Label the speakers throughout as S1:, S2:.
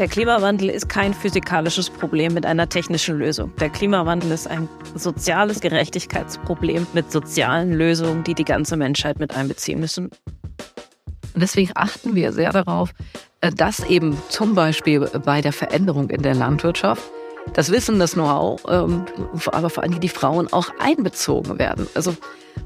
S1: Der Klimawandel ist kein physikalisches Problem mit einer technischen Lösung. Der Klimawandel ist ein soziales Gerechtigkeitsproblem mit sozialen Lösungen, die die ganze Menschheit mit einbeziehen müssen.
S2: Und deswegen achten wir sehr darauf, äh, dass eben zum Beispiel bei der Veränderung in der Landwirtschaft das Wissen, das Know-how, ähm, aber vor allem die Frauen auch einbezogen werden. Also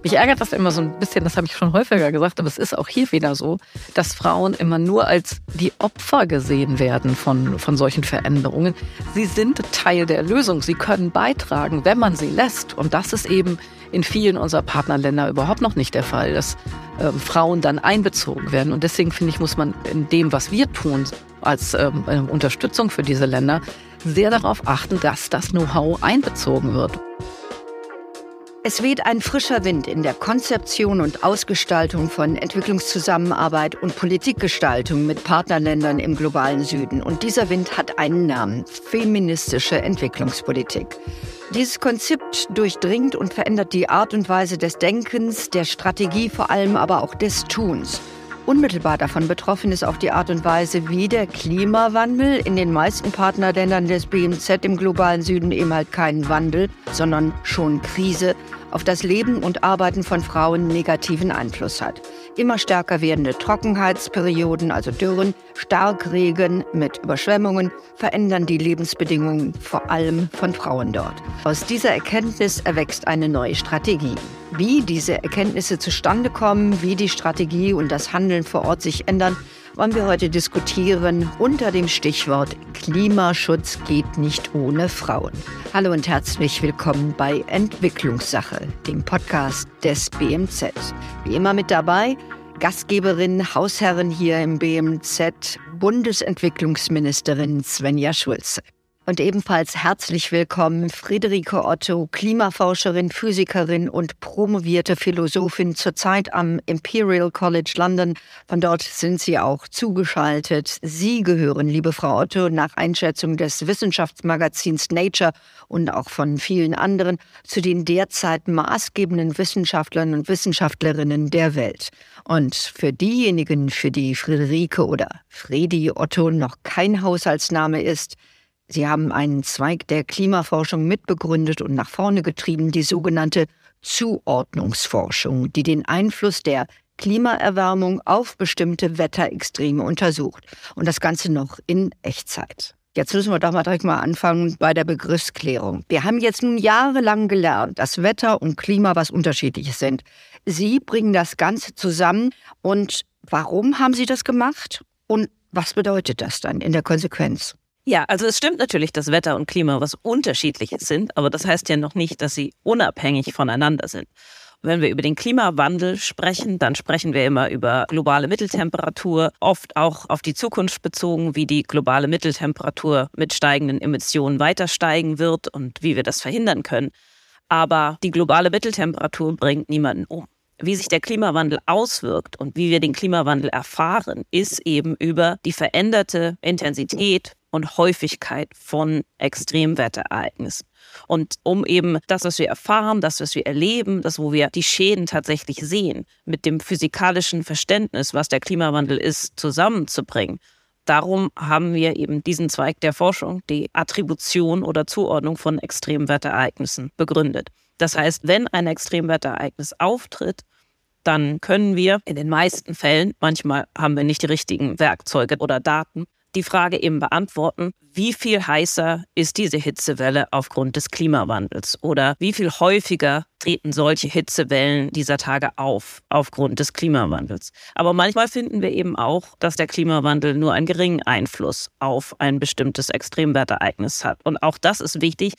S2: mich ärgert das immer so ein bisschen, das habe ich schon häufiger gesagt, aber es ist auch hier wieder so, dass Frauen immer nur als die Opfer gesehen werden von, von solchen Veränderungen. Sie sind Teil der Lösung, sie können beitragen, wenn man sie lässt. Und das ist eben in vielen unserer Partnerländer überhaupt noch nicht der Fall, dass äh, Frauen dann einbezogen werden. Und deswegen finde ich, muss man in dem, was wir tun, als ähm, Unterstützung für diese Länder, sehr darauf achten, dass das Know-how einbezogen wird.
S3: Es weht ein frischer Wind in der Konzeption und Ausgestaltung von Entwicklungszusammenarbeit und Politikgestaltung mit Partnerländern im globalen Süden. Und dieser Wind hat einen Namen, feministische Entwicklungspolitik. Dieses Konzept durchdringt und verändert die Art und Weise des Denkens, der Strategie vor allem aber auch des Tuns. Unmittelbar davon betroffen ist auch die Art und Weise, wie der Klimawandel in den meisten Partnerländern des BMZ im globalen Süden eben halt keinen Wandel, sondern schon Krise auf das Leben und Arbeiten von Frauen negativen Einfluss hat. Immer stärker werdende Trockenheitsperioden, also Dürren, Starkregen mit Überschwemmungen, verändern die Lebensbedingungen vor allem von Frauen dort. Aus dieser Erkenntnis erwächst eine neue Strategie. Wie diese Erkenntnisse zustande kommen, wie die Strategie und das Handeln vor Ort sich ändern, wollen wir heute diskutieren unter dem Stichwort Klimaschutz geht nicht ohne Frauen. Hallo und herzlich willkommen bei Entwicklungssache, dem Podcast des BMZ. Wie immer mit dabei Gastgeberin, Hausherrin hier im BMZ, Bundesentwicklungsministerin Svenja Schulze. Und ebenfalls herzlich willkommen Friederike Otto, Klimaforscherin, Physikerin und promovierte Philosophin, zurzeit am Imperial College London. Von dort sind Sie auch zugeschaltet. Sie gehören, liebe Frau Otto, nach Einschätzung des Wissenschaftsmagazins Nature und auch von vielen anderen zu den derzeit maßgebenden Wissenschaftlern und Wissenschaftlerinnen der Welt. Und für diejenigen, für die Friederike oder Fredi Otto noch kein Haushaltsname ist, Sie haben einen Zweig der Klimaforschung mitbegründet und nach vorne getrieben, die sogenannte Zuordnungsforschung, die den Einfluss der Klimaerwärmung auf bestimmte Wetterextreme untersucht. Und das Ganze noch in Echtzeit. Jetzt müssen wir doch mal direkt mal anfangen bei der Begriffsklärung. Wir haben jetzt nun jahrelang gelernt, dass Wetter und Klima was unterschiedliches sind. Sie bringen das Ganze zusammen. Und warum haben Sie das gemacht? Und was bedeutet das dann in der Konsequenz?
S1: Ja, also es stimmt natürlich, dass Wetter und Klima was Unterschiedliches sind, aber das heißt ja noch nicht, dass sie unabhängig voneinander sind. Wenn wir über den Klimawandel sprechen, dann sprechen wir immer über globale Mitteltemperatur, oft auch auf die Zukunft bezogen, wie die globale Mitteltemperatur mit steigenden Emissionen weiter steigen wird und wie wir das verhindern können. Aber die globale Mitteltemperatur bringt niemanden um. Wie sich der Klimawandel auswirkt und wie wir den Klimawandel erfahren, ist eben über die veränderte Intensität und Häufigkeit von Extremwetterereignissen. Und um eben das, was wir erfahren, das, was wir erleben, das, wo wir die Schäden tatsächlich sehen, mit dem physikalischen Verständnis, was der Klimawandel ist, zusammenzubringen, darum haben wir eben diesen Zweig der Forschung, die Attribution oder Zuordnung von Extremwetterereignissen, begründet. Das heißt, wenn ein Extremwetterereignis auftritt, dann können wir in den meisten Fällen, manchmal haben wir nicht die richtigen Werkzeuge oder Daten, die Frage eben beantworten, wie viel heißer ist diese Hitzewelle aufgrund des Klimawandels oder wie viel häufiger treten solche Hitzewellen dieser Tage auf aufgrund des Klimawandels. Aber manchmal finden wir eben auch, dass der Klimawandel nur einen geringen Einfluss auf ein bestimmtes Extremwetterereignis hat. Und auch das ist wichtig,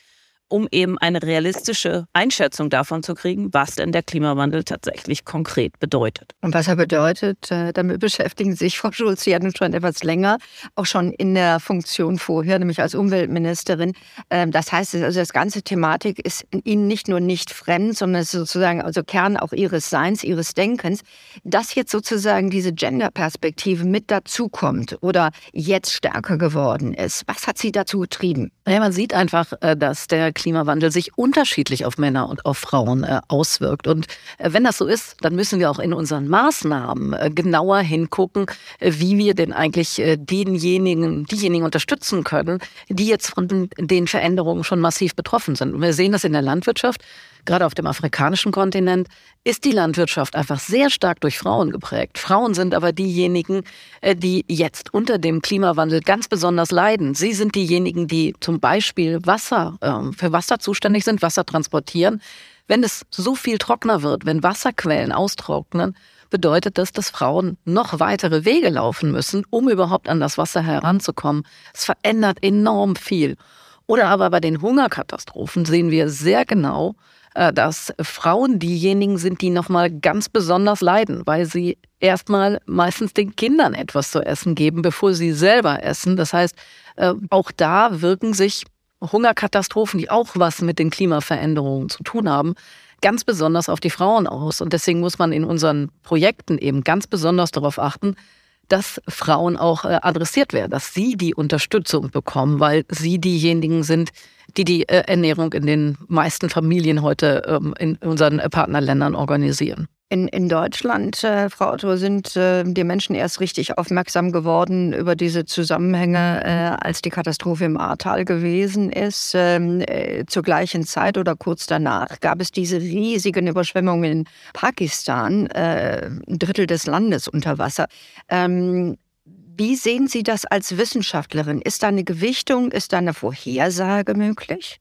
S1: um eben eine realistische Einschätzung davon zu kriegen, was denn der Klimawandel tatsächlich konkret bedeutet.
S3: Und was er bedeutet, äh, damit beschäftigen sich Frau Schulz ja nun schon etwas länger, auch schon in der Funktion vorher, nämlich als Umweltministerin. Ähm, das heißt, also das ganze Thematik ist Ihnen nicht nur nicht fremd, sondern es ist sozusagen also Kern auch Ihres Seins, Ihres Denkens. Dass jetzt sozusagen diese Gender-Perspektive mit dazukommt oder jetzt stärker geworden ist, was hat Sie dazu getrieben?
S2: Ja, man sieht einfach, äh, dass der Klimawandel sich unterschiedlich auf Männer und auf Frauen äh, auswirkt. Und äh, wenn das so ist, dann müssen wir auch in unseren Maßnahmen äh, genauer hingucken, äh, wie wir denn eigentlich äh, denjenigen, diejenigen unterstützen können, die jetzt von den Veränderungen schon massiv betroffen sind. Und wir sehen das in der Landwirtschaft gerade auf dem afrikanischen Kontinent, ist die Landwirtschaft einfach sehr stark durch Frauen geprägt. Frauen sind aber diejenigen, äh, die jetzt unter dem Klimawandel ganz besonders leiden. Sie sind diejenigen, die zum Beispiel Wasser, ähm, für Wasser zuständig sind, Wasser transportieren. Wenn es so viel trockener wird, wenn Wasserquellen austrocknen, bedeutet das, dass Frauen noch weitere Wege laufen müssen, um überhaupt an das Wasser heranzukommen. Es verändert enorm viel. Oder aber bei den Hungerkatastrophen sehen wir sehr genau, dass Frauen diejenigen sind, die nochmal ganz besonders leiden, weil sie erstmal meistens den Kindern etwas zu essen geben, bevor sie selber essen. Das heißt, äh, auch da wirken sich Hungerkatastrophen, die auch was mit den Klimaveränderungen zu tun haben, ganz besonders auf die Frauen aus. Und deswegen muss man in unseren Projekten eben ganz besonders darauf achten, dass Frauen auch äh, adressiert werden, dass sie die Unterstützung bekommen, weil sie diejenigen sind, die die äh, Ernährung in den meisten Familien heute ähm, in unseren Partnerländern organisieren.
S3: In, in Deutschland, äh, Frau Otto, sind äh, die Menschen erst richtig aufmerksam geworden über diese Zusammenhänge, äh, als die Katastrophe im Ahrtal gewesen ist. Ähm, äh, zur gleichen Zeit oder kurz danach gab es diese riesigen Überschwemmungen in Pakistan, äh, ein Drittel des Landes unter Wasser. Ähm, wie sehen Sie das als Wissenschaftlerin? Ist da eine Gewichtung, ist da eine Vorhersage möglich?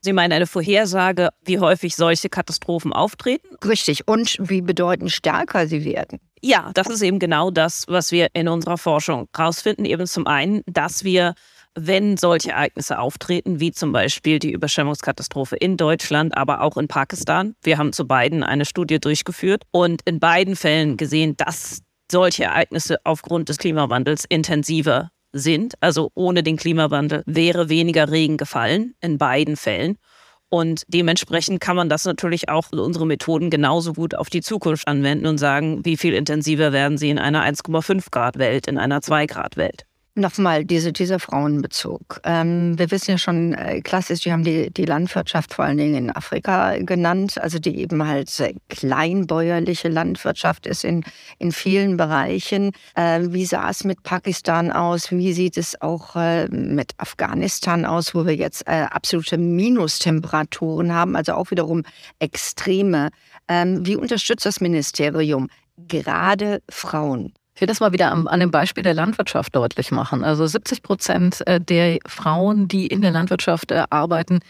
S1: Sie meinen eine Vorhersage, wie häufig solche Katastrophen auftreten?
S3: Richtig. Und wie bedeutend stärker sie werden?
S1: Ja, das ist eben genau das, was wir in unserer Forschung herausfinden. Eben zum einen, dass wir wenn solche Ereignisse auftreten, wie zum Beispiel die Überschwemmungskatastrophe in Deutschland, aber auch in Pakistan. Wir haben zu beiden eine Studie durchgeführt und in beiden Fällen gesehen, dass solche Ereignisse aufgrund des Klimawandels intensiver sind. Also ohne den Klimawandel wäre weniger Regen gefallen in beiden Fällen. Und dementsprechend kann man das natürlich auch unsere Methoden genauso gut auf die Zukunft anwenden und sagen, wie viel intensiver werden sie in einer 1,5 Grad Welt, in einer 2 Grad Welt.
S3: Nochmal diese, dieser Frauenbezug. Ähm, wir wissen ja schon äh, klassisch, wir haben die, die Landwirtschaft vor allen Dingen in Afrika genannt, also die eben halt äh, kleinbäuerliche Landwirtschaft ist in, in vielen Bereichen. Äh, wie sah es mit Pakistan aus? Wie sieht es auch äh, mit Afghanistan aus, wo wir jetzt äh, absolute Minustemperaturen haben, also auch wiederum extreme? Ähm, wie unterstützt das Ministerium gerade Frauen?
S2: Ich will das mal wieder an dem Beispiel der Landwirtschaft deutlich machen. Also 70 Prozent äh, der Frauen, die in der Landwirtschaft äh, arbeiten,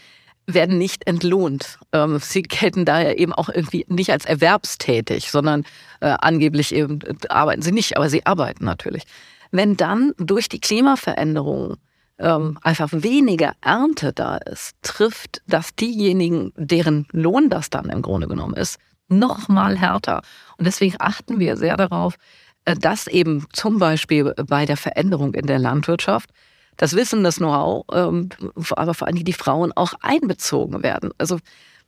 S2: werden nicht entlohnt. Ähm, sie gelten daher eben auch irgendwie nicht als erwerbstätig, sondern äh, angeblich eben arbeiten sie nicht, aber sie arbeiten natürlich. Wenn dann durch die Klimaveränderungen ähm, einfach weniger Ernte da ist, trifft das diejenigen, deren Lohn das dann im Grunde genommen ist, noch mal härter. Und deswegen achten wir sehr darauf, dass eben zum Beispiel bei der Veränderung in der Landwirtschaft das Wissen, das Know-how, ähm, aber vor allem die Frauen auch einbezogen werden. Also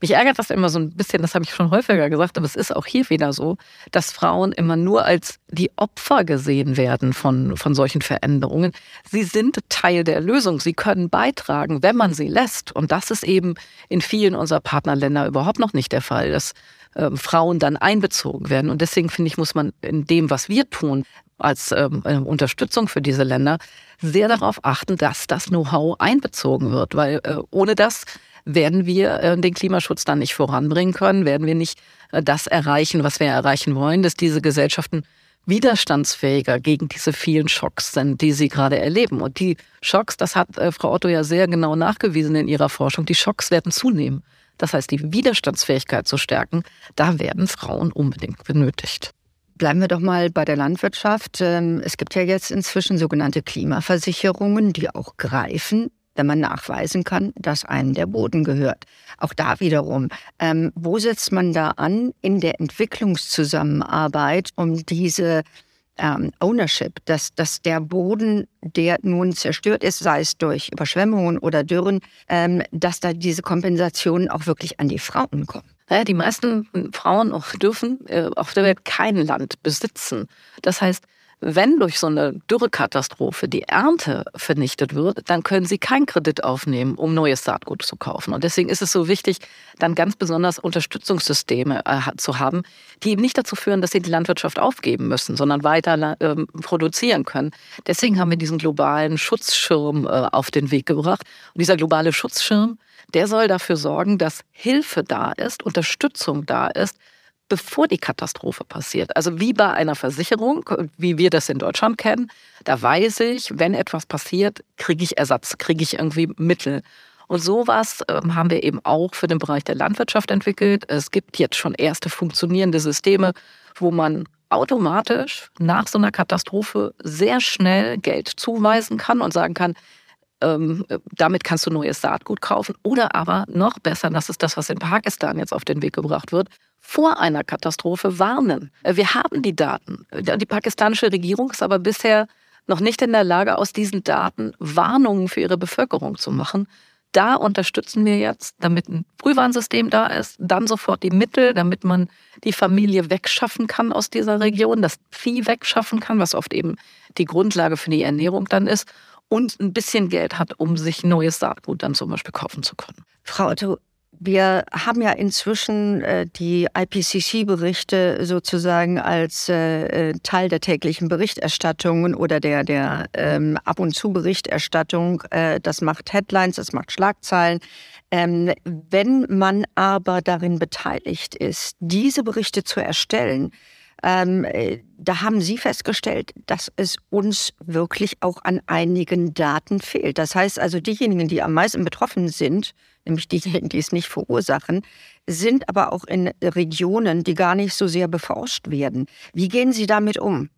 S2: mich ärgert das immer so ein bisschen, das habe ich schon häufiger gesagt, aber es ist auch hier wieder so, dass Frauen immer nur als die Opfer gesehen werden von, von solchen Veränderungen. Sie sind Teil der Lösung. Sie können beitragen, wenn man sie lässt. Und das ist eben in vielen unserer Partnerländer überhaupt noch nicht der Fall. Das ähm, Frauen dann einbezogen werden. Und deswegen finde ich, muss man in dem, was wir tun, als ähm, äh, Unterstützung für diese Länder, sehr darauf achten, dass das Know-how einbezogen wird. Weil äh, ohne das werden wir äh, den Klimaschutz dann nicht voranbringen können, werden wir nicht äh, das erreichen, was wir erreichen wollen, dass diese Gesellschaften widerstandsfähiger gegen diese vielen Schocks sind, die sie gerade erleben. Und die Schocks, das hat äh, Frau Otto ja sehr genau nachgewiesen in ihrer Forschung, die Schocks werden zunehmen. Das heißt, die Widerstandsfähigkeit zu stärken, da werden Frauen unbedingt benötigt.
S3: Bleiben wir doch mal bei der Landwirtschaft. Ähm, es gibt ja jetzt inzwischen sogenannte Klimaversicherungen, die auch greifen, wenn man nachweisen kann, dass einem der Boden gehört. Auch da wiederum, ähm, wo setzt man da an in der Entwicklungszusammenarbeit, um diese ähm, Ownership, dass, dass der Boden, der nun zerstört ist, sei es durch Überschwemmungen oder Dürren, ähm, dass da diese Kompensationen auch wirklich an die Frauen kommen.
S2: Naja, die meisten Frauen dürfen äh, auf der Welt kein Land besitzen. Das heißt, wenn durch so eine Dürrekatastrophe die Ernte vernichtet wird, dann können sie keinen Kredit aufnehmen, um neues Saatgut zu kaufen. Und deswegen ist es so wichtig, dann ganz besonders Unterstützungssysteme äh, zu haben, die eben nicht dazu führen, dass sie die Landwirtschaft aufgeben müssen, sondern weiter äh, produzieren können. Deswegen haben wir diesen globalen Schutzschirm äh, auf den Weg gebracht. Und dieser globale Schutzschirm, der soll dafür sorgen, dass Hilfe da ist, Unterstützung da ist, bevor die Katastrophe passiert. Also wie bei einer Versicherung, wie wir das in Deutschland kennen, da weiß ich, wenn etwas passiert, kriege ich Ersatz, kriege ich irgendwie Mittel. Und sowas ähm, haben wir eben auch für den Bereich der Landwirtschaft entwickelt. Es gibt jetzt schon erste funktionierende Systeme, wo man automatisch nach so einer Katastrophe sehr schnell Geld zuweisen kann und sagen kann, ähm, damit kannst du neues Saatgut kaufen. Oder aber noch besser, das ist das, was in Pakistan jetzt auf den Weg gebracht wird, vor einer Katastrophe warnen. Äh, wir haben die Daten. Die pakistanische Regierung ist aber bisher noch nicht in der Lage, aus diesen Daten Warnungen für ihre Bevölkerung zu machen. Da unterstützen wir jetzt, damit ein Frühwarnsystem da ist, dann sofort die Mittel, damit man die Familie wegschaffen kann aus dieser Region, das Vieh wegschaffen kann, was oft eben die Grundlage für die Ernährung dann ist und ein bisschen Geld hat, um sich neues Saatgut dann zum Beispiel kaufen zu können.
S3: Frau Otto, wir haben ja inzwischen äh, die IPCC-Berichte sozusagen als äh, äh, Teil der täglichen Berichterstattungen oder der, der ähm, Ab- und Zu-Berichterstattung. Äh, das macht Headlines, das macht Schlagzeilen. Ähm, wenn man aber darin beteiligt ist, diese Berichte zu erstellen, ähm, äh, da haben Sie festgestellt, dass es uns wirklich auch an einigen Daten fehlt. Das heißt also, diejenigen, die am meisten betroffen sind, nämlich diejenigen, die es nicht verursachen, sind aber auch in Regionen, die gar nicht so sehr beforscht werden. Wie gehen Sie damit um?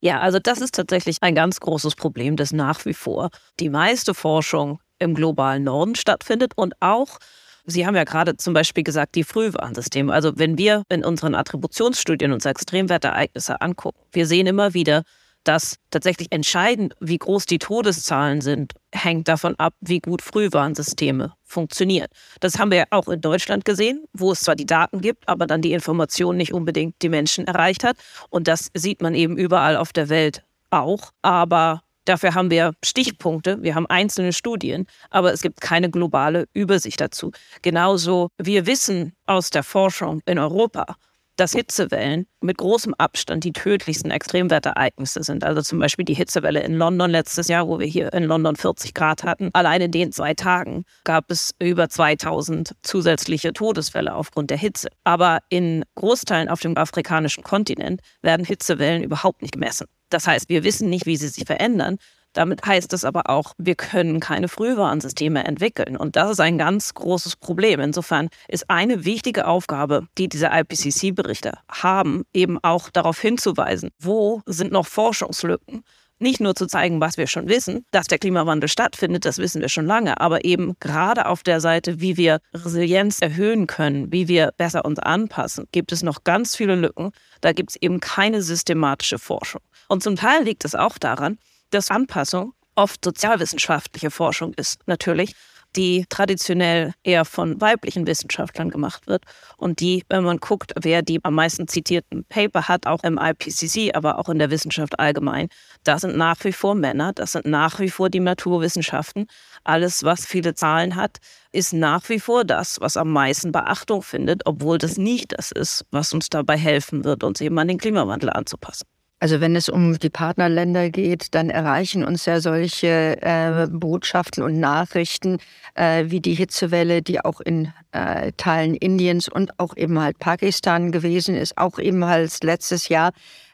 S1: Ja, also das ist tatsächlich ein ganz großes Problem, das nach wie vor die meiste Forschung im globalen Norden stattfindet und auch Sie haben ja gerade zum Beispiel gesagt, die Frühwarnsysteme. Also wenn wir in unseren Attributionsstudien uns Extremwetterereignisse angucken, wir sehen immer wieder, dass tatsächlich entscheidend, wie groß die Todeszahlen sind, hängt davon ab, wie gut Frühwarnsysteme funktionieren. Das haben wir ja auch in Deutschland gesehen, wo es zwar die Daten gibt, aber dann die Information nicht unbedingt die Menschen erreicht hat. Und das sieht man eben überall auf der Welt auch. Aber Dafür haben wir Stichpunkte, wir haben einzelne Studien, aber es gibt keine globale Übersicht dazu. Genauso, wir wissen aus der Forschung in Europa, dass Hitzewellen mit großem Abstand die tödlichsten Extremwetterereignisse sind. Also zum Beispiel die Hitzewelle in London letztes Jahr, wo wir hier in London 40 Grad hatten. Allein in den zwei Tagen gab es über 2000 zusätzliche Todesfälle aufgrund der Hitze. Aber in Großteilen auf dem afrikanischen Kontinent werden Hitzewellen überhaupt nicht gemessen. Das heißt, wir wissen nicht, wie sie sich verändern. Damit heißt es aber auch, wir können keine Frühwarnsysteme entwickeln. Und das ist ein ganz großes Problem. Insofern ist eine wichtige Aufgabe, die diese IPCC-Berichte haben, eben auch darauf hinzuweisen, wo sind noch Forschungslücken. Nicht nur zu zeigen, was wir schon wissen, dass der Klimawandel stattfindet, das wissen wir schon lange, aber eben gerade auf der Seite, wie wir Resilienz erhöhen können, wie wir besser uns anpassen, gibt es noch ganz viele Lücken. Da gibt es eben keine systematische Forschung. Und zum Teil liegt es auch daran, dass Anpassung oft sozialwissenschaftliche Forschung ist, natürlich, die traditionell eher von weiblichen Wissenschaftlern gemacht wird und die, wenn man guckt, wer die am meisten zitierten Paper hat, auch im IPCC, aber auch in der Wissenschaft allgemein, da sind nach wie vor Männer, das sind nach wie vor die Naturwissenschaften. Alles, was viele Zahlen hat, ist nach wie vor das, was am meisten Beachtung findet, obwohl das nicht das ist, was uns dabei helfen wird, uns eben an den Klimawandel anzupassen.
S3: Also wenn es um die Partnerländer geht, dann erreichen uns ja solche äh, Botschaften und Nachrichten äh, wie die Hitzewelle, die auch in äh, Teilen Indiens und auch eben halt Pakistan gewesen ist, auch ebenfalls letztes Jahr.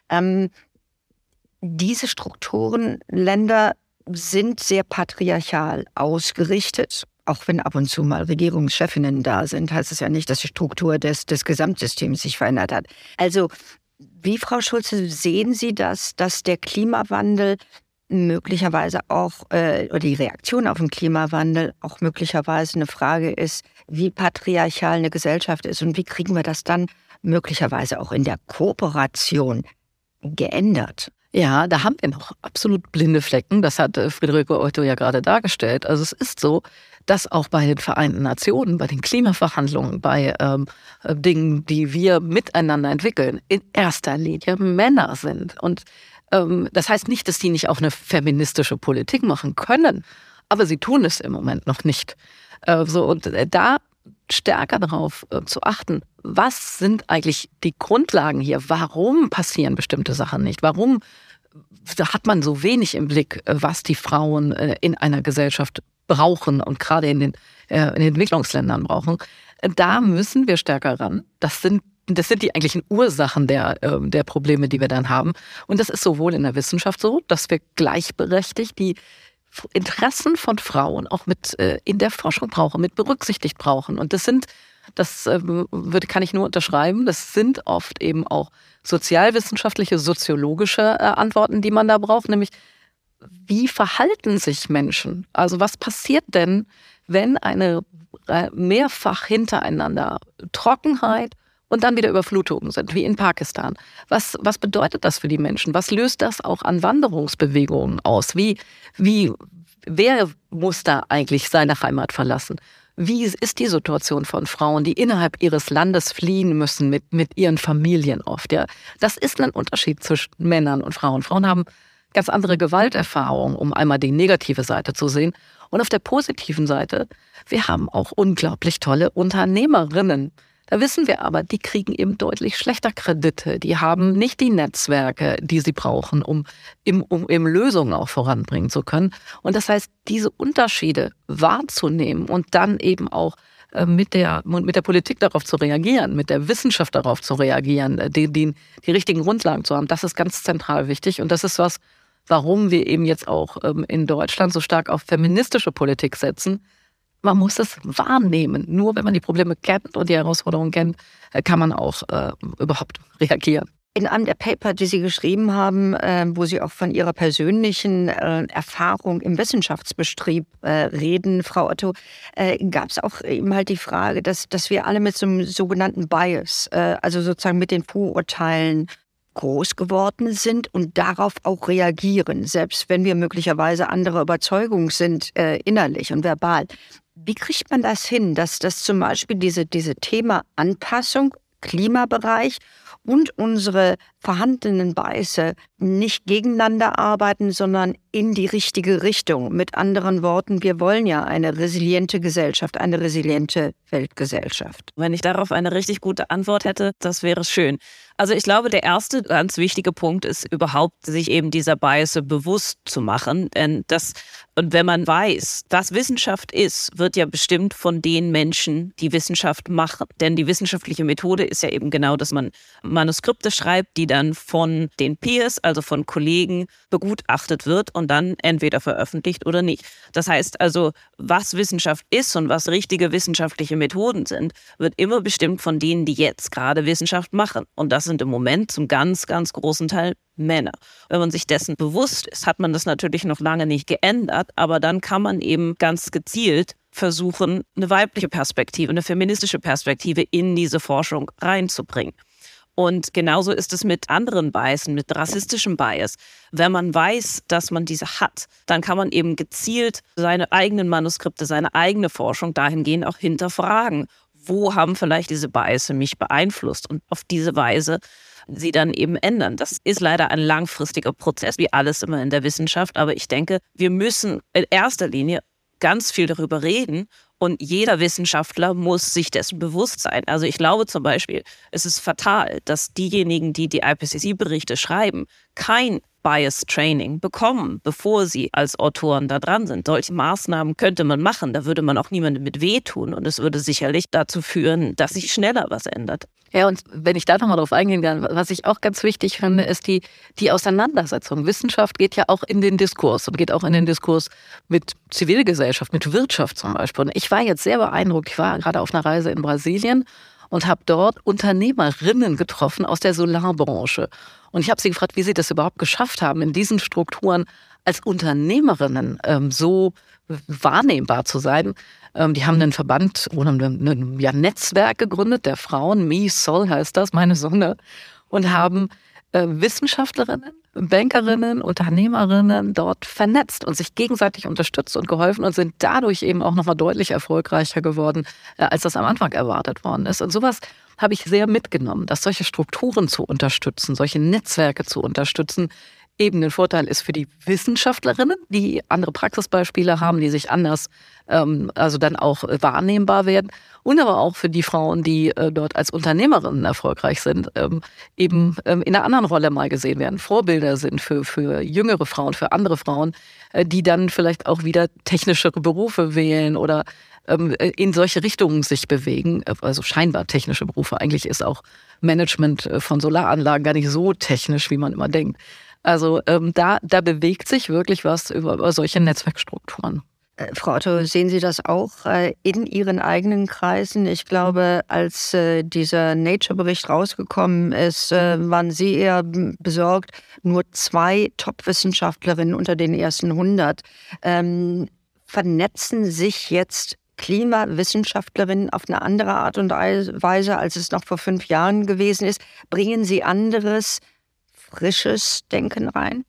S3: Ähm, diese Strukturen, Länder sind sehr patriarchal ausgerichtet. Auch wenn ab und zu mal Regierungschefinnen da sind, heißt es ja nicht, dass die Struktur des, des Gesamtsystems sich verändert hat. Also wie, Frau Schulze, sehen Sie das, dass der Klimawandel möglicherweise auch, äh, oder die Reaktion auf den Klimawandel auch möglicherweise eine Frage ist, wie patriarchal eine Gesellschaft ist und wie kriegen wir das dann möglicherweise auch in der Kooperation geändert?
S2: Ja, da haben wir noch absolut blinde Flecken. Das hat äh, Friederike Otto ja gerade dargestellt. Also es ist so, dass auch bei den Vereinten Nationen, bei den Klimaverhandlungen, bei ähm, äh, Dingen, die wir miteinander entwickeln, in erster Linie Männer sind. Und Ähm, das heißt nicht, dass die nicht auch eine feministische Politik machen können, aber sie tun es im Moment noch nicht. Äh, so, und äh, da stärker darauf äh, zu achten, was sind eigentlich die Grundlagen hier? Warum passieren bestimmte Sachen nicht? Warum hat man so wenig im Blick, was die Frauen in einer Gesellschaft brauchen und gerade in den, in den Entwicklungsländern brauchen? Da müssen wir stärker ran. Das sind das sind die eigentlichen Ursachen der, der Probleme, die wir dann haben. Und das ist sowohl in der Wissenschaft so, dass wir gleichberechtigt die Interessen von Frauen auch mit äh, in der Forschung brauchen, mit berücksichtigt brauchen. Und das sind, das äh, würde, kann ich nur unterschreiben, das sind oft eben auch sozialwissenschaftliche, soziologische äh, Antworten, die man da braucht, nämlich wie verhalten sich Menschen? Also was passiert denn, wenn eine äh, mehrfach hintereinander Trockenheit, und dann wieder Überflutungen sind, wie in Pakistan. Was, was bedeutet das für die Menschen? Was löst das auch an Wanderungsbewegungen aus? Wie, wie, wer muss da eigentlich seine Heimat verlassen? Wie ist die Situation von Frauen, die innerhalb ihres Landes fliehen müssen mit, mit ihren Familien oft? Ja, das ist ein Unterschied zwischen Männern und Frauen. Frauen haben ganz andere Gewalterfahrungen, um einmal die negative Seite zu sehen. Und auf der positiven Seite, wir haben auch unglaublich tolle Unternehmerinnen, da wissen wir aber, die kriegen eben deutlich schlechter Kredite. Die haben nicht die Netzwerke, die sie brauchen, um, im, um eben Lösungen auch voranbringen zu können. Und das heißt, diese Unterschiede wahrzunehmen und dann eben auch äh, mit der, mit der Politik darauf zu reagieren, mit der Wissenschaft darauf zu reagieren, äh, die, die, die richtigen Grundlagen zu haben, das ist ganz zentral wichtig. Und das ist was, warum wir eben jetzt auch ähm, in Deutschland so stark auf feministische Politik setzen, man muss es wahrnehmen. Nur wenn man die Probleme kennt und die Herausforderungen kennt, äh, kann man auch äh, überhaupt reagieren.
S3: In einem der Paper, die Sie geschrieben haben, äh, wo Sie auch von Ihrer persönlichen äh, Erfahrung im Wissenschaftsbetrieb äh, reden, Frau Otto, äh, gab es auch eben halt die Frage, dass, dass wir alle mit so einem sogenannten Bias, also sozusagen mit den Vorurteilen groß geworden sind und darauf auch reagieren, selbst wenn wir möglicherweise anderer Überzeugung sind, innerlich und verbal. Wie kriegt man das hin, dass das zum Beispiel diese, diese Thema Anpassung, Klimabereich und unsere vorhandenen Beiße nicht gegeneinander arbeiten, sondern in die richtige Richtung. Mit anderen Worten, wir wollen ja eine resiliente Gesellschaft, eine resiliente Weltgesellschaft.
S1: Wenn ich darauf eine richtig gute Antwort hätte, das wäre schön. Also ich glaube, der erste ganz wichtige Punkt ist überhaupt, sich eben dieser Bias bewusst zu machen. Denn das, und wenn man weiß, was Wissenschaft ist, wird ja bestimmt von den Menschen, die Wissenschaft machen. Denn die wissenschaftliche Methode ist ja eben genau, dass man Manuskripte schreibt, die dann von den Peers, also von Kollegen, begutachtet wird und dann entweder veröffentlicht oder nicht. Das heißt also, was Wissenschaft ist und was richtige wissenschaftliche Methoden sind, wird immer bestimmt von denen, die jetzt gerade Wissenschaft machen. Und das sind im Moment zum ganz, ganz großen Teil Männer. Wenn man sich dessen bewusst ist, hat man das natürlich noch lange nicht geändert, aber dann kann man eben ganz gezielt versuchen, eine weibliche Perspektive, eine feministische Perspektive in diese Forschung reinzubringen. Und genauso ist es mit anderen Biasen, mit rassistischem Bias. Wenn man weiß, dass man diese hat, dann kann man eben gezielt seine eigenen Manuskripte, seine eigene Forschung dahingehend auch hinterfragen. Wo haben vielleicht diese Biases mich beeinflusst? Und auf diese Weise sie dann eben ändern. Das ist leider ein langfristiger Prozess, wie alles immer in der Wissenschaft. Aber ich denke, wir müssen in erster Linie ganz viel darüber reden und jeder Wissenschaftler muss sich dessen bewusst sein. Also ich glaube zum Beispiel, es ist fatal, dass diejenigen, die die IPCC-Berichte schreiben, kein Bias Training bekommen, bevor sie als Autoren da dran sind. Solche Maßnahmen könnte man machen, da würde man auch niemandem mit wehtun und es würde sicherlich dazu führen, dass sich schneller was ändert.
S2: Ja, und wenn ich da nochmal drauf eingehen kann, was ich auch ganz wichtig finde, ist die, die Auseinandersetzung. Wissenschaft geht ja auch in den Diskurs und geht auch in den Diskurs mit Zivilgesellschaft, mit Wirtschaft zum Beispiel. Und ich war jetzt sehr beeindruckt. Ich war gerade auf einer Reise in Brasilien und habe dort Unternehmerinnen getroffen aus der Solarbranche. Und ich habe sie gefragt, wie sie das überhaupt geschafft haben, in diesen Strukturen als Unternehmerinnen ähm, so wahrnehmbar zu sein. Ähm, die haben einen Verband oder ein ja, Netzwerk gegründet, der Frauen, Me Soul heißt das, meine Sonne, und haben äh, Wissenschaftlerinnen, Bankerinnen, Unternehmerinnen dort vernetzt und sich gegenseitig unterstützt und geholfen und sind dadurch eben auch nochmal deutlich erfolgreicher geworden, äh, als das am Anfang erwartet worden ist. Und sowas habe ich sehr mitgenommen, dass solche Strukturen zu unterstützen, solche Netzwerke zu unterstützen, eben den Vorteil ist für die Wissenschaftlerinnen, die andere Praxisbeispiele haben, die sich anders, ähm, also dann auch wahrnehmbar werden. Und aber auch für die Frauen, die äh, dort als Unternehmerinnen erfolgreich sind, ähm, eben ähm, in einer anderen Rolle mal gesehen werden, Vorbilder sind für, für jüngere Frauen, für andere Frauen, äh, die dann vielleicht auch wieder technischere Berufe wählen oder ähm, in solche Richtungen sich bewegen, also scheinbar technische Berufe. Eigentlich ist auch Management äh, von Solaranlagen gar nicht so technisch, wie man immer denkt. Also ähm, da, da bewegt sich wirklich was über, über solche Netzwerkstrukturen.
S3: Äh, Frau Otto, sehen Sie das auch äh, in Ihren eigenen Kreisen? Ich glaube, als dieser Nature-Bericht rausgekommen ist, waren Sie eher besorgt, nur zwei Top-Wissenschaftlerinnen unter den ersten 100. Ähm, vernetzen sich jetzt Klimawissenschaftlerinnen auf eine andere Art und Weise, als es noch vor fünf Jahren gewesen ist? Bringen Sie anderes, frisches Denken rein?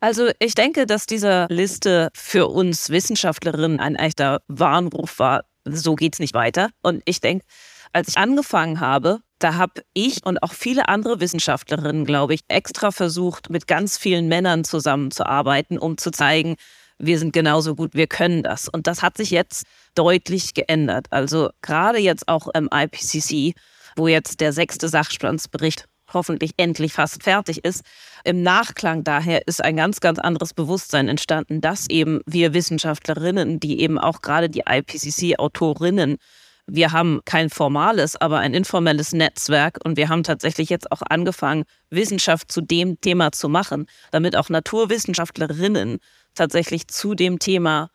S1: Also ich denke, dass diese Liste für uns Wissenschaftlerinnen ein echter Warnruf war. So geht es nicht weiter. Und ich denke, als ich angefangen habe, da habe ich und auch viele andere Wissenschaftlerinnen, glaube ich, extra versucht, mit ganz vielen Männern zusammenzuarbeiten, um zu zeigen, wir sind genauso gut, wir können das. Und das hat sich jetzt deutlich geändert. Also gerade jetzt auch im IPCC, wo jetzt der sechste Sachstandsbericht hoffentlich endlich fast fertig ist. Im Nachklang daher ist ein ganz, ganz anderes Bewusstsein entstanden, dass eben wir Wissenschaftlerinnen, die eben auch gerade die IPCC-Autorinnen, wir haben kein formales, aber ein informelles Netzwerk und wir haben tatsächlich jetzt auch angefangen, Wissenschaft zu dem Thema zu machen, damit auch Naturwissenschaftlerinnen tatsächlich zu dem Thema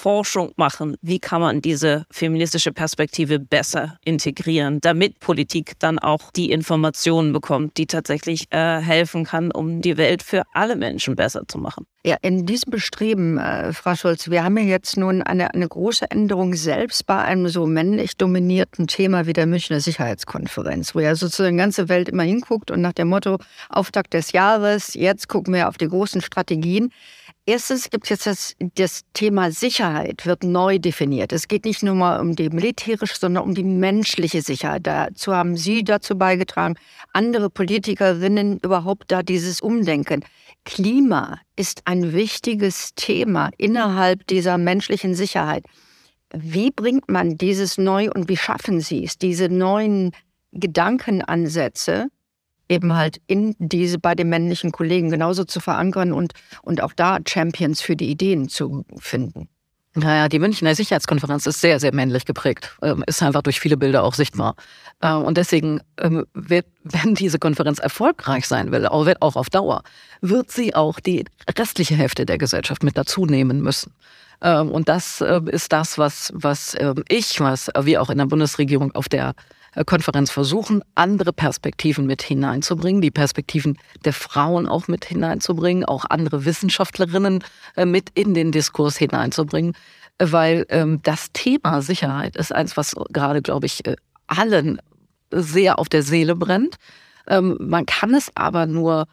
S1: Forschung machen, wie kann man diese feministische Perspektive besser integrieren, damit Politik dann auch die Informationen bekommt, die tatsächlich äh, helfen kann, um die Welt für alle Menschen besser zu machen.
S3: Ja, in diesem Bestreben, äh, Frau Schulz, wir haben ja jetzt nun eine, eine große Änderung selbst bei einem so männlich dominierten Thema wie der Münchner Sicherheitskonferenz, wo ja sozusagen die ganze Welt immer hinguckt und nach dem Motto Auftakt des Jahres, jetzt gucken wir auf die großen Strategien. Erstens gibt es jetzt das, das Thema Sicherheit, wird neu definiert. Es geht nicht nur mal um die militärische, sondern um die menschliche Sicherheit. Dazu haben Sie dazu beigetragen, andere Politikerinnen überhaupt da dieses Umdenken. Klima ist ein wichtiges Thema innerhalb dieser menschlichen Sicherheit. Wie bringt man dieses neu und wie schaffen Sie es, diese neuen Gedankenansätze eben halt in diese bei den männlichen Kollegen genauso zu verankern und, und auch da Champions für die Ideen zu finden.
S2: Naja, die Münchner Sicherheitskonferenz ist sehr, sehr männlich geprägt, ähm, ist einfach durch viele Bilder auch sichtbar. Äh, und deswegen ähm, wird, wenn diese Konferenz erfolgreich sein will, auch, auf Dauer, wird sie auch die restliche Hälfte der Gesellschaft mit dazu nehmen müssen. Ähm, und das ist das, was, was ich, was wir auch in der Bundesregierung auf der Konferenz versuchen, andere Perspektiven mit hineinzubringen, die Perspektiven der Frauen auch mit hineinzubringen, auch andere Wissenschaftlerinnen äh, mit in den Diskurs hineinzubringen, weil ähm, das Thema Sicherheit ist eins, was gerade, glaube ich, äh, allen sehr auf der Seele brennt. Ähm, man kann es aber nur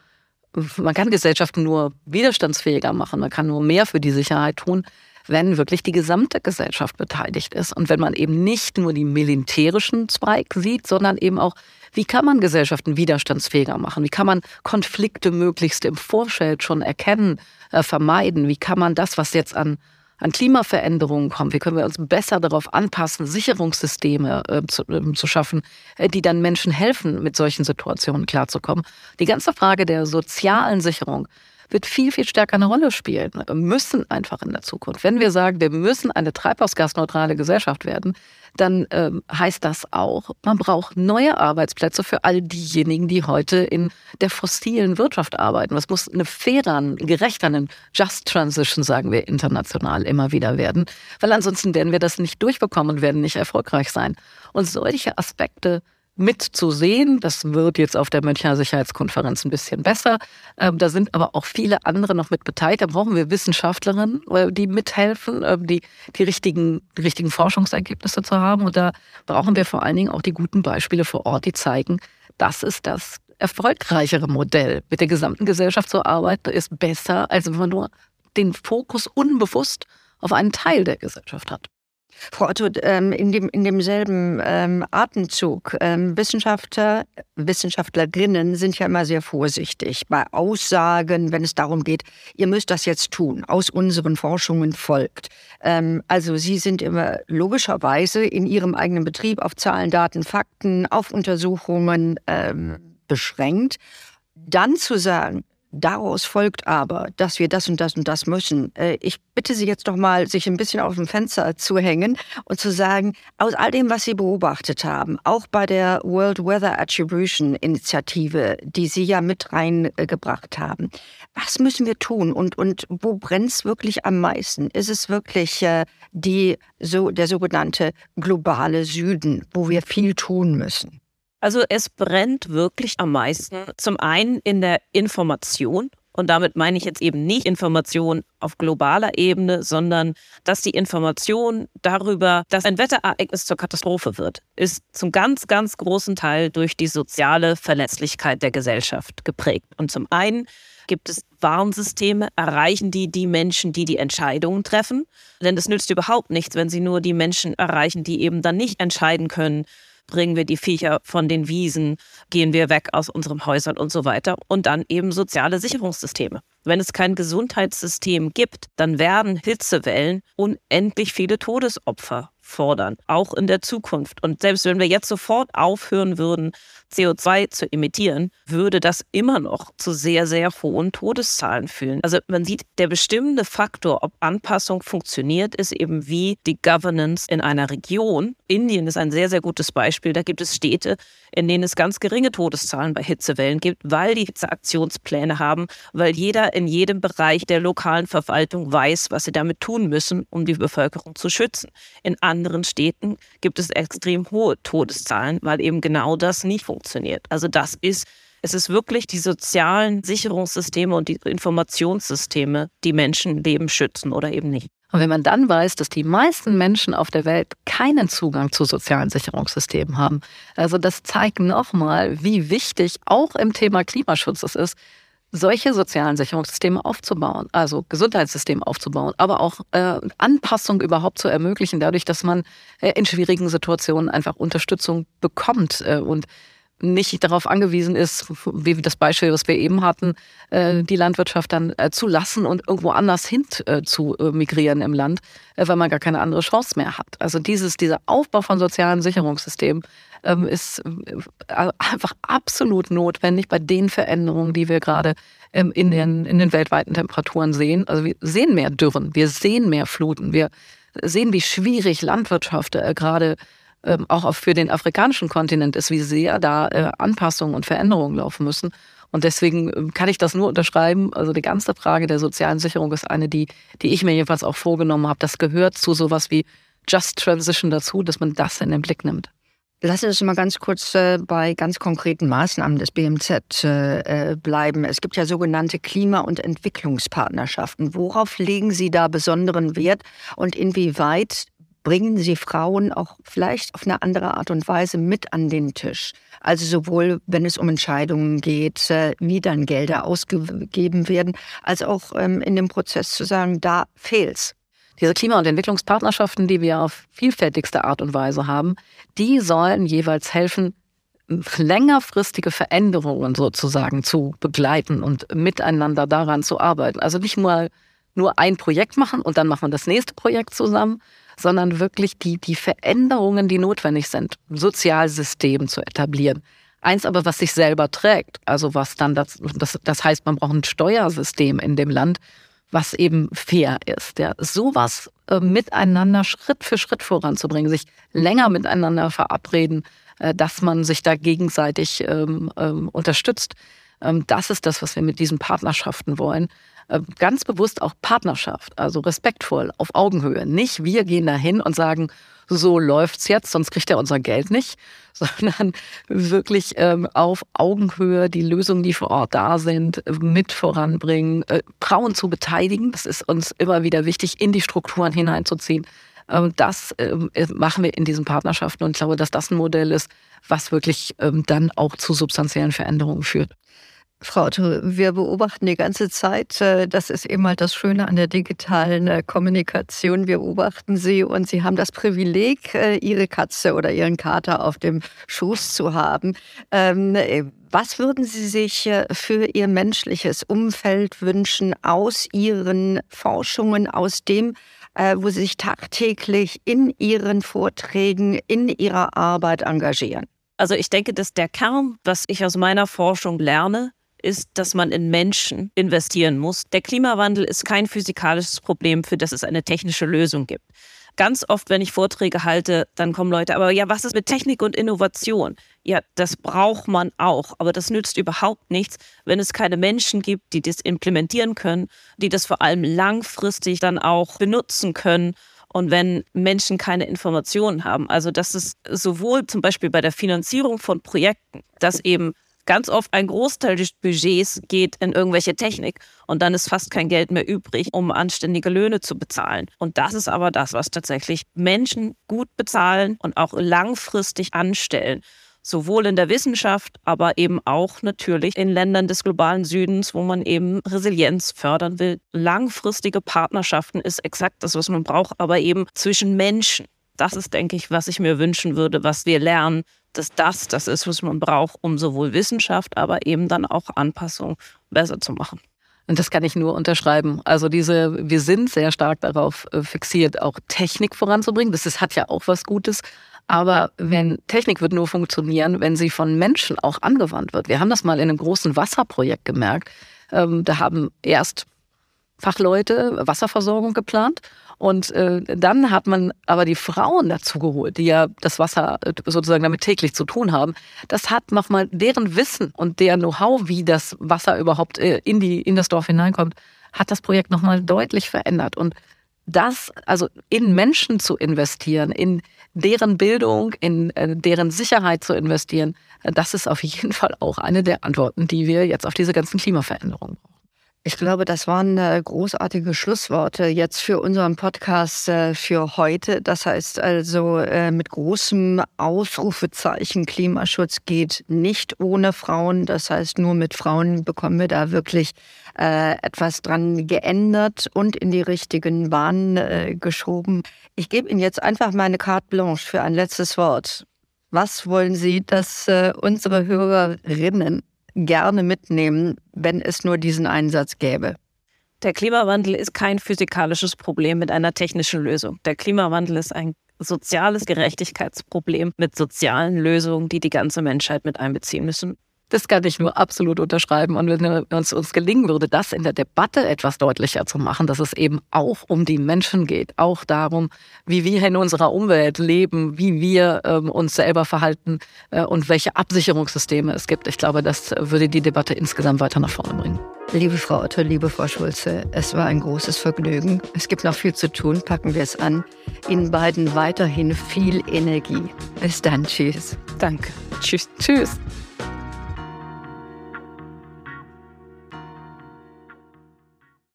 S2: man kann Gesellschaften nur widerstandsfähiger machen, man kann nur mehr für die Sicherheit tun, wenn wirklich die gesamte Gesellschaft beteiligt ist und wenn man eben nicht nur die militärischen Zweig sieht, sondern eben auch, wie kann man Gesellschaften widerstandsfähiger machen? Wie kann man Konflikte möglichst im Vorfeld schon erkennen, äh, vermeiden? Wie kann man das, was jetzt an an Klimaveränderungen kommt, wie können wir uns besser darauf anpassen, Sicherungssysteme äh, zu, äh, zu, schaffen, äh, die dann Menschen helfen, mit solchen Situationen klarzukommen. Die ganze Frage der sozialen Sicherung wird viel, viel stärker eine Rolle spielen. Wir müssen einfach in der Zukunft. Wenn wir sagen, wir müssen eine treibhausgasneutrale Gesellschaft werden, dann ähm, heißt das auch, man braucht neue Arbeitsplätze für all diejenigen, die heute in der fossilen Wirtschaft arbeiten. Das muss eine faire, gerechter, eine Just Transition, sagen wir international immer wieder werden, weil ansonsten werden wir das nicht durchbekommen und werden nicht erfolgreich sein. Und solche Aspekte mitzusehen. Das wird jetzt auf der Münchner Sicherheitskonferenz ein bisschen besser. Ähm, da sind aber auch viele andere noch mit beteiligt. Da brauchen wir Wissenschaftlerinnen, äh, die mithelfen, äh, die, die, richtigen, die richtigen Forschungsergebnisse zu haben. Und da brauchen wir vor allen Dingen auch die guten Beispiele vor Ort, die zeigen, das ist das erfolgreichere Modell. Mit der gesamten Gesellschaft zu arbeiten ist besser, als wenn man nur den Fokus unbewusst auf einen Teil der Gesellschaft hat.
S3: Frau Otto, ähm, in, dem, in demselben ähm, Atemzug, ähm, Wissenschaftler, Wissenschaftlerinnen sind ja immer sehr vorsichtig bei Aussagen, wenn es darum geht, ihr müsst das jetzt tun, aus unseren Forschungen folgt. Also sie sind immer logischerweise in ihrem eigenen Betrieb auf Zahlen, Daten, Fakten, auf Untersuchungen beschränkt. Dann zu sagen, Daraus folgt aber, dass wir das und das und das müssen. Äh, ich bitte Sie jetzt doch mal, sich ein bisschen auf dem Fenster zu hängen und zu sagen, aus all dem, was Sie beobachtet haben, auch bei der World Weather Attribution Initiative, die Sie ja mit reingebracht haben, was müssen wir tun und, und wo brennt es wirklich am meisten? Ist es wirklich äh, die, so, der sogenannte globale Süden, wo wir viel tun müssen?
S1: Also es brennt wirklich am meisten. Zum einen in der Information. Und damit meine ich jetzt eben nicht Information auf globaler Ebene, sondern dass die Information darüber, dass ein Wetterereignis zur Katastrophe wird, ist zum ganz, ganz großen Teil durch die soziale Verletzlichkeit der Gesellschaft geprägt. Und zum einen gibt es Warnsysteme, erreichen die die Menschen, die die Entscheidungen treffen. Denn es nützt überhaupt nichts, wenn sie nur die Menschen erreichen, die eben dann nicht entscheiden können, bringen wir die Viecher von den Wiesen, gehen wir weg aus unseren Häusern und so weiter. Und dann eben soziale Sicherungssysteme. Wenn es kein Gesundheitssystem gibt, dann werden Hitzewellen unendlich viele Todesopfer fordern, auch in der Zukunft. Und selbst wenn wir jetzt sofort aufhören würden, CO2 zu emittieren, würde das immer noch zu sehr, sehr hohen Todeszahlen führen. Also man sieht, der bestimmende Faktor, ob Anpassung funktioniert, ist eben wie die Governance in einer Region. Indien ist ein sehr, sehr gutes Beispiel. Da gibt es Städte, in denen es ganz geringe Todeszahlen bei Hitzewellen gibt, weil die Hitzeaktionspläne haben, weil jeder in jedem Bereich der lokalen Verwaltung weiß, was sie damit tun müssen, um die Bevölkerung zu schützen. In anderen Städten gibt es extrem hohe Todeszahlen, weil eben genau das nicht funktioniert funktioniert. Also das ist, es ist wirklich die sozialen Sicherungssysteme und die Informationssysteme, die Menschenleben schützen oder eben nicht.
S2: Und wenn man dann weiß, dass die meisten Menschen auf der Welt keinen Zugang zu sozialen Sicherungssystemen haben, also das zeigt nochmal, wie wichtig auch im Thema Klimaschutz es ist, solche sozialen Sicherungssysteme aufzubauen, also Gesundheitssysteme aufzubauen, aber auch äh, Anpassung überhaupt zu ermöglichen, dadurch, dass man äh, in schwierigen Situationen einfach Unterstützung bekommt äh, und nicht darauf angewiesen ist, wie das Beispiel, was wir eben hatten, äh, die Landwirtschaft dann äh, zu lassen und irgendwo anders hin äh, zu migrieren im Land, weil man gar keine andere Chance mehr hat. Also dieses, dieser Aufbau von sozialen Sicherungssystemen ist einfach absolut notwendig bei den Veränderungen, die wir gerade ähm, in den, in den weltweiten Temperaturen sehen. Also wir sehen mehr Dürren, wir sehen mehr Fluten, wir sehen, wie schwierig Landwirtschaft gerade ähm, auch für den afrikanischen Kontinent ist, wie sehr da äh, Anpassungen und Veränderungen laufen müssen. Und deswegen ähm, kann ich das nur unterschreiben. Also die ganze Frage der sozialen Sicherung ist eine, die, die ich mir jedenfalls auch vorgenommen habe. Das gehört zu sowas wie Just Transition dazu, dass man das in den Blick nimmt.
S3: Sie uns mal ganz kurz äh, bei ganz konkreten Maßnahmen des BMZ äh, bleiben. Es gibt ja sogenannte Klima- und Entwicklungspartnerschaften. Worauf legen Sie da besonderen Wert und inwieweit bringen Sie Frauen auch vielleicht auf eine andere Art und Weise mit an den Tisch. Also sowohl, wenn es um Entscheidungen geht, äh, wie dann Gelder ausgegeben werden, als auch ähm, in dem Prozess zu sagen, da fehlt's.
S2: Diese Klima- und Entwicklungspartnerschaften, die wir auf vielfältigste Art und Weise haben, die sollen jeweils helfen, längerfristige Veränderungen sozusagen zu begleiten und miteinander daran zu arbeiten. Also nicht mal nur ein Projekt machen und dann machen wir das nächste Projekt zusammen, sondern wirklich die, die Veränderungen, die notwendig sind, Sozialsystem zu etablieren. Eins aber, was sich selber trägt, also was dann das, das, das heißt, man braucht ein Steuersystem in dem Land, was eben fair ist. Ja. Sowas äh, miteinander Schritt für Schritt voranzubringen, sich länger miteinander verabreden, äh, dass man sich da gegenseitig ähm, ähm, unterstützt. Ähm, das ist das, was wir mit diesen Partnerschaften wollen. Äh, ganz bewusst auch Partnerschaft, also respektvoll, auf Augenhöhe. Nicht wir gehen dahin und sagen, so läuft's jetzt, sonst kriegt er unser Geld nicht, sondern wirklich ähm, auf Augenhöhe die Lösungen, die vor Ort da sind, mit voranbringen, äh, Frauen zu beteiligen. Das ist uns immer wieder wichtig, in die Strukturen hineinzuziehen. Ähm, das ähm, machen wir in diesen Partnerschaften und ich glaube, dass das ein Modell ist, was wirklich ähm, dann auch zu substanziellen Veränderungen führt.
S3: Frau Otto, wir beobachten die ganze Zeit, äh, das ist eben halt das Schöne an der digitalen äh, Kommunikation. Wir beobachten Sie und Sie haben das Privileg, äh, Ihre Katze oder Ihren Kater auf dem Schoß zu haben. Ähm, was würden Sie sich für Ihr menschliches Umfeld wünschen aus Ihren Forschungen, aus dem, wo Sie sich tagtäglich in Ihren Vorträgen, in Ihrer Arbeit engagieren?
S1: Also ich denke, dass der Kern, was ich aus meiner Forschung lerne, ist, dass man in Menschen investieren muss. Der Klimawandel ist kein physikalisches Problem, für das es eine technische Lösung gibt. Ganz oft, wenn ich Vorträge halte, dann kommen Leute, aber ja, was ist mit Technik und Innovation? Ja, das braucht man auch, aber das nützt überhaupt nichts, wenn es keine Menschen gibt, die das implementieren können, die das vor allem langfristig dann auch benutzen können und wenn Menschen keine Informationen haben. Also das ist sowohl zum Beispiel bei der Finanzierung von Projekten, dass eben ganz oft ein Großteil des Budgets geht in irgendwelche Technik und dann ist fast kein Geld mehr übrig, um anständige Löhne zu bezahlen. Und das ist aber das, was tatsächlich Menschen gut bezahlen und auch langfristig anstellen sowohl in der Wissenschaft, aber eben auch natürlich in Ländern des globalen Südens, wo man eben Resilienz fördern will. Langfristige Partnerschaften ist exakt das, was man braucht, aber eben zwischen Menschen. Das ist, denke ich, was ich mir wünschen würde, was wir lernen, dass das das ist, was man braucht, um sowohl Wissenschaft, aber eben dann auch Anpassung besser zu machen.
S2: Und das kann ich nur unterschreiben. Also diese, wir sind sehr stark darauf äh, fixiert, auch Technik voranzubringen. Das ist, hat ja auch was Gutes. Aber wenn Technik wird nur funktionieren, wenn sie von Menschen auch angewandt wird. Wir haben das mal in einem großen Wasserprojekt gemerkt. Ähm, da haben erst Fachleute Wasserversorgung geplant und äh, dann hat man aber die Frauen dazu geholt, die ja das Wasser äh, sozusagen damit täglich zu tun haben. Das hat nochmal deren Wissen und der Know-how, wie das Wasser überhaupt äh, in, die, in das Dorf hineinkommt, hat das Projekt nochmal deutlich verändert. Und das, also in Menschen zu investieren, in deren Bildung, in äh, deren Sicherheit zu investieren, das ist auf jeden Fall auch eine der Antworten, die wir jetzt auf diese ganzen Klimaveränderungen brauchen.
S3: Ich glaube, das waren äh, großartige Schlussworte jetzt für unseren Podcast äh, für heute. Das heißt also äh, mit großem Ausrufezeichen Klimaschutz geht nicht ohne Frauen. Das heißt, nur mit Frauen bekommen wir da wirklich etwas dran geändert und in die richtigen Bahnen geschoben. Ich gebe Ihnen jetzt einfach meine carte blanche für ein letztes Wort. Was wollen Sie, dass unsere Hörerinnen gerne mitnehmen, wenn es nur diesen Einsatz gäbe?
S1: Der Klimawandel ist kein physikalisches Problem mit einer technischen Lösung. Der Klimawandel ist ein soziales Gerechtigkeitsproblem mit sozialen Lösungen, die die ganze Menschheit mit einbeziehen müssen.
S2: Das kann ich nur absolut unterschreiben. Und wenn es uns gelingen würde, das in der Debatte etwas deutlicher zu machen, dass es eben auch um die Menschen geht, auch darum, wie wir in unserer Umwelt leben, wie wir ähm, uns selber verhalten äh, und welche Absicherungssysteme es gibt. Ich glaube, das würde die Debatte insgesamt weiter nach vorne bringen.
S3: Liebe Frau Otto, liebe Frau Schulze, es war ein großes Vergnügen. Es gibt noch viel zu tun, packen wir es an. Ihnen beiden weiterhin viel Energie. Bis dann, tschüss.
S1: Danke.
S2: Tschüss. Tschüss.